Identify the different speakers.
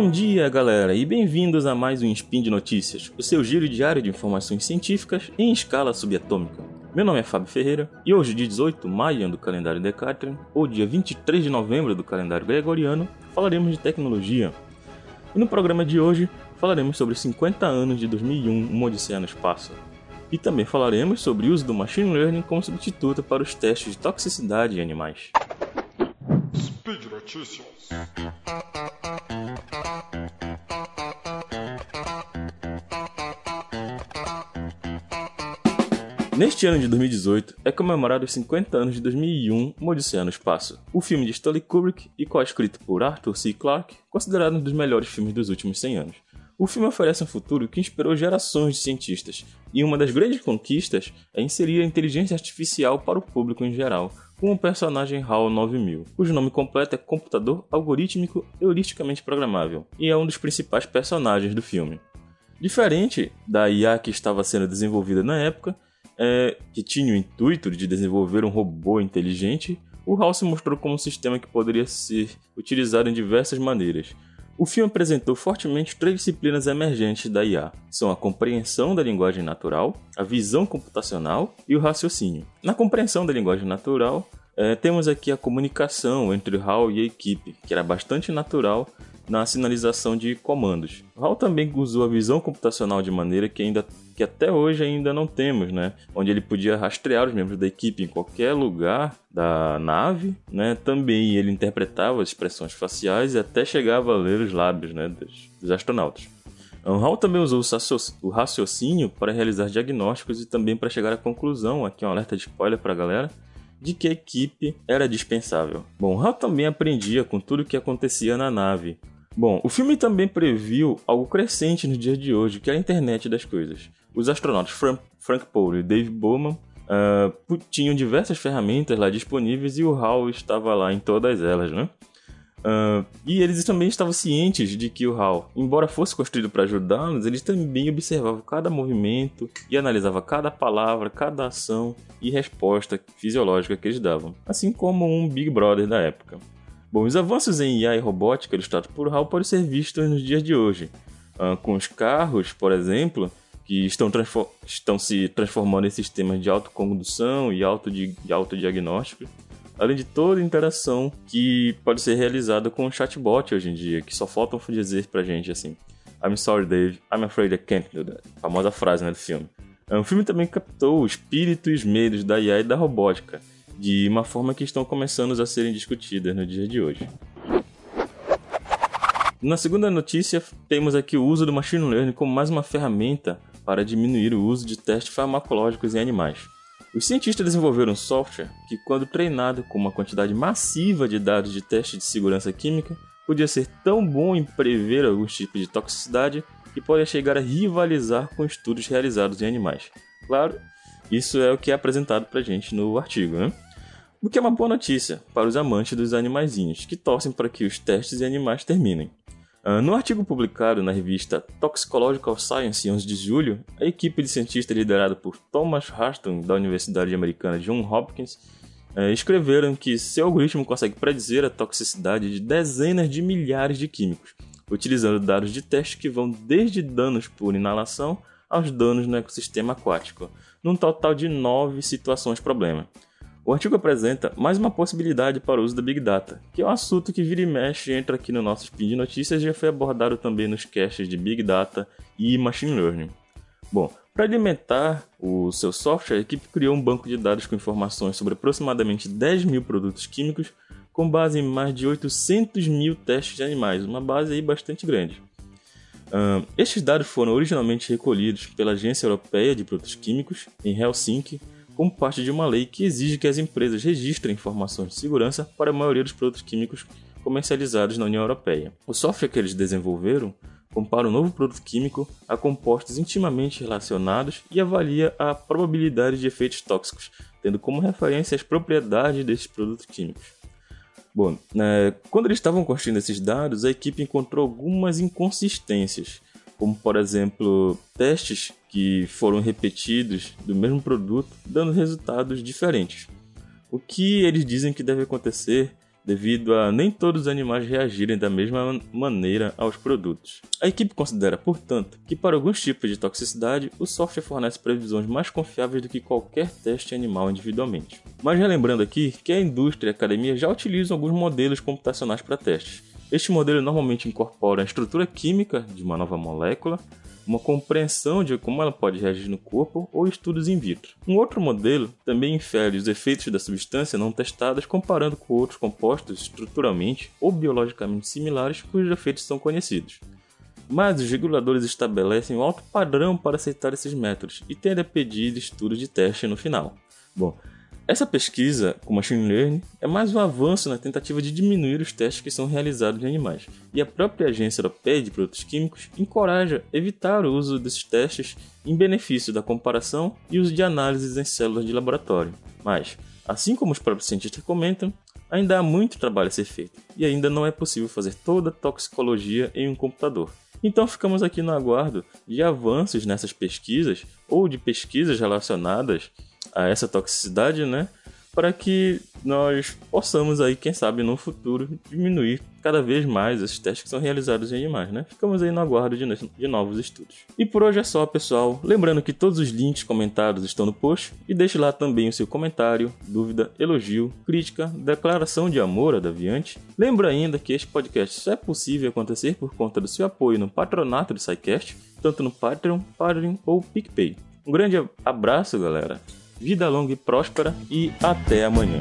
Speaker 1: Bom dia, galera, e bem-vindos a mais um Spin de Notícias, o seu giro diário de informações científicas em escala subatômica. Meu nome é Fábio Ferreira e hoje, dia 18 de maio do calendário Decatrian, ou dia 23 de novembro do calendário Gregoriano, falaremos de tecnologia. E no programa de hoje falaremos sobre 50 anos de 2001, Uma Odisseia no Espaço. E também falaremos sobre o uso do Machine Learning como substituto para os testes de toxicidade em animais.
Speaker 2: Speed Notícias.
Speaker 1: Neste ano de 2018 é comemorado os 50 anos de 2001, Uma Odisseia no Espaço, o filme de Stanley Kubrick e co-escrito por Arthur C. Clarke, considerado um dos melhores filmes dos últimos 100 anos. O filme oferece um futuro que inspirou gerações de cientistas, e uma das grandes conquistas é inserir a inteligência artificial para o público em geral, com o personagem HAL 9000, cujo nome completo é Computador Algorítmico Heuristicamente Programável, e é um dos principais personagens do filme. Diferente da IA que estava sendo desenvolvida na época, é, que tinha o intuito de desenvolver um robô inteligente, o HAL se mostrou como um sistema que poderia ser utilizado em diversas maneiras. O filme apresentou fortemente três disciplinas emergentes da IA: são a compreensão da linguagem natural, a visão computacional e o raciocínio. Na compreensão da linguagem natural, é, temos aqui a comunicação entre HAL e a equipe, que era bastante natural na sinalização de comandos. HAL também usou a visão computacional de maneira que ainda que até hoje ainda não temos, né? Onde ele podia rastrear os membros da equipe em qualquer lugar da nave, né? Também ele interpretava as expressões faciais e até chegava a ler os lábios, né, dos, dos astronautas. HAL também usou o raciocínio para realizar diagnósticos e também para chegar à conclusão, aqui um alerta de spoiler para a galera, de que a equipe era dispensável. Bom, HAL também aprendia com tudo o que acontecia na nave, Bom, o filme também previu algo crescente nos dias de hoje, que é a internet das coisas. Os astronautas Frank, Frank Poole e Dave Bowman uh, tinham diversas ferramentas lá disponíveis e o HAL estava lá em todas elas, né? Uh, e eles também estavam cientes de que o HAL, embora fosse construído para ajudá-los, eles também observavam cada movimento e analisavam cada palavra, cada ação e resposta fisiológica que eles davam, assim como um Big Brother da época. Bom, os avanços em IA e robótica ilustrados por HAL podem ser vistos nos dias de hoje, uh, com os carros, por exemplo, que estão, estão se transformando em sistemas de autocondução e autodiagnóstico, além de toda a interação que pode ser realizada com o chatbot hoje em dia, que só faltam dizer pra gente assim: I'm sorry, Dave, I'm afraid I can't do that. Famosa frase né, do filme. O filme também captou o espírito e os medos da IA e da robótica, de uma forma que estão começando a serem discutidas no dia de hoje. Na segunda notícia, temos aqui o uso do machine learning como mais uma ferramenta para diminuir o uso de testes farmacológicos em animais. Os cientistas desenvolveram um software que, quando treinado com uma quantidade massiva de dados de teste de segurança química, podia ser tão bom em prever alguns tipos de toxicidade que pode chegar a rivalizar com estudos realizados em animais. Claro, isso é o que é apresentado para gente no artigo, né? O que é uma boa notícia para os amantes dos animaizinhos, que torcem para que os testes em animais terminem. Uh, no artigo publicado na revista Toxicological Science em 11 de julho, a equipe de cientistas liderada por Thomas Harston, da Universidade Americana Johns Hopkins, uh, escreveram que seu algoritmo consegue predizer a toxicidade de dezenas de milhares de químicos, utilizando dados de teste que vão desde danos por inalação aos danos no ecossistema aquático, num total de nove situações problema. O artigo apresenta mais uma possibilidade para o uso da Big Data, que é um assunto que vira e mexe entra aqui no nosso Spin de Notícias e já foi abordado também nos caches de Big Data e Machine Learning. Bom, para alimentar o seu software, a equipe criou um banco de dados com informações sobre aproximadamente 10 mil produtos químicos, com base em mais de 800 mil testes de animais, uma base aí bastante grande. Uh, estes dados foram originalmente recolhidos pela Agência Europeia de Produtos Químicos, em Helsinki, como parte de uma lei que exige que as empresas registrem informações de segurança para a maioria dos produtos químicos comercializados na União Europeia. O software que eles desenvolveram compara um novo produto químico a compostos intimamente relacionados e avalia a probabilidade de efeitos tóxicos, tendo como referência as propriedades desses produtos químicos. Bom, né, quando eles estavam construindo esses dados, a equipe encontrou algumas inconsistências, como por exemplo testes que foram repetidos do mesmo produto, dando resultados diferentes. O que eles dizem que deve acontecer devido a nem todos os animais reagirem da mesma maneira aos produtos. A equipe considera, portanto, que para alguns tipos de toxicidade, o software fornece previsões mais confiáveis do que qualquer teste animal individualmente. Mas relembrando aqui que a indústria e a academia já utilizam alguns modelos computacionais para testes. Este modelo normalmente incorpora a estrutura química de uma nova molécula, uma compreensão de como ela pode reagir no corpo ou estudos in vitro. Um outro modelo também infere os efeitos da substância não testadas comparando com outros compostos estruturalmente ou biologicamente similares cujos efeitos são conhecidos. Mas os reguladores estabelecem um alto padrão para aceitar esses métodos e tendem a pedir estudos de teste no final. Bom, essa pesquisa com machine learning é mais um avanço na tentativa de diminuir os testes que são realizados em animais, e a própria Agência Europeia de Produtos Químicos encoraja evitar o uso desses testes em benefício da comparação e uso de análises em células de laboratório. Mas, assim como os próprios cientistas comentam, ainda há muito trabalho a ser feito, e ainda não é possível fazer toda a toxicologia em um computador. Então ficamos aqui no aguardo de avanços nessas pesquisas ou de pesquisas relacionadas a essa toxicidade, né? Para que nós possamos aí, quem sabe, no futuro diminuir cada vez mais esses testes que são realizados em animais, né? Ficamos aí no aguardo de, de novos estudos. E por hoje é só, pessoal. Lembrando que todos os links comentados estão no post e deixe lá também o seu comentário, dúvida, elogio, crítica, declaração de amor a Daviante. Lembro ainda que este podcast só é possível acontecer por conta do seu apoio no patronato do SciCast, tanto no Patreon, Padrim ou PicPay. Um grande abraço, galera vida longa e próspera e até amanhã.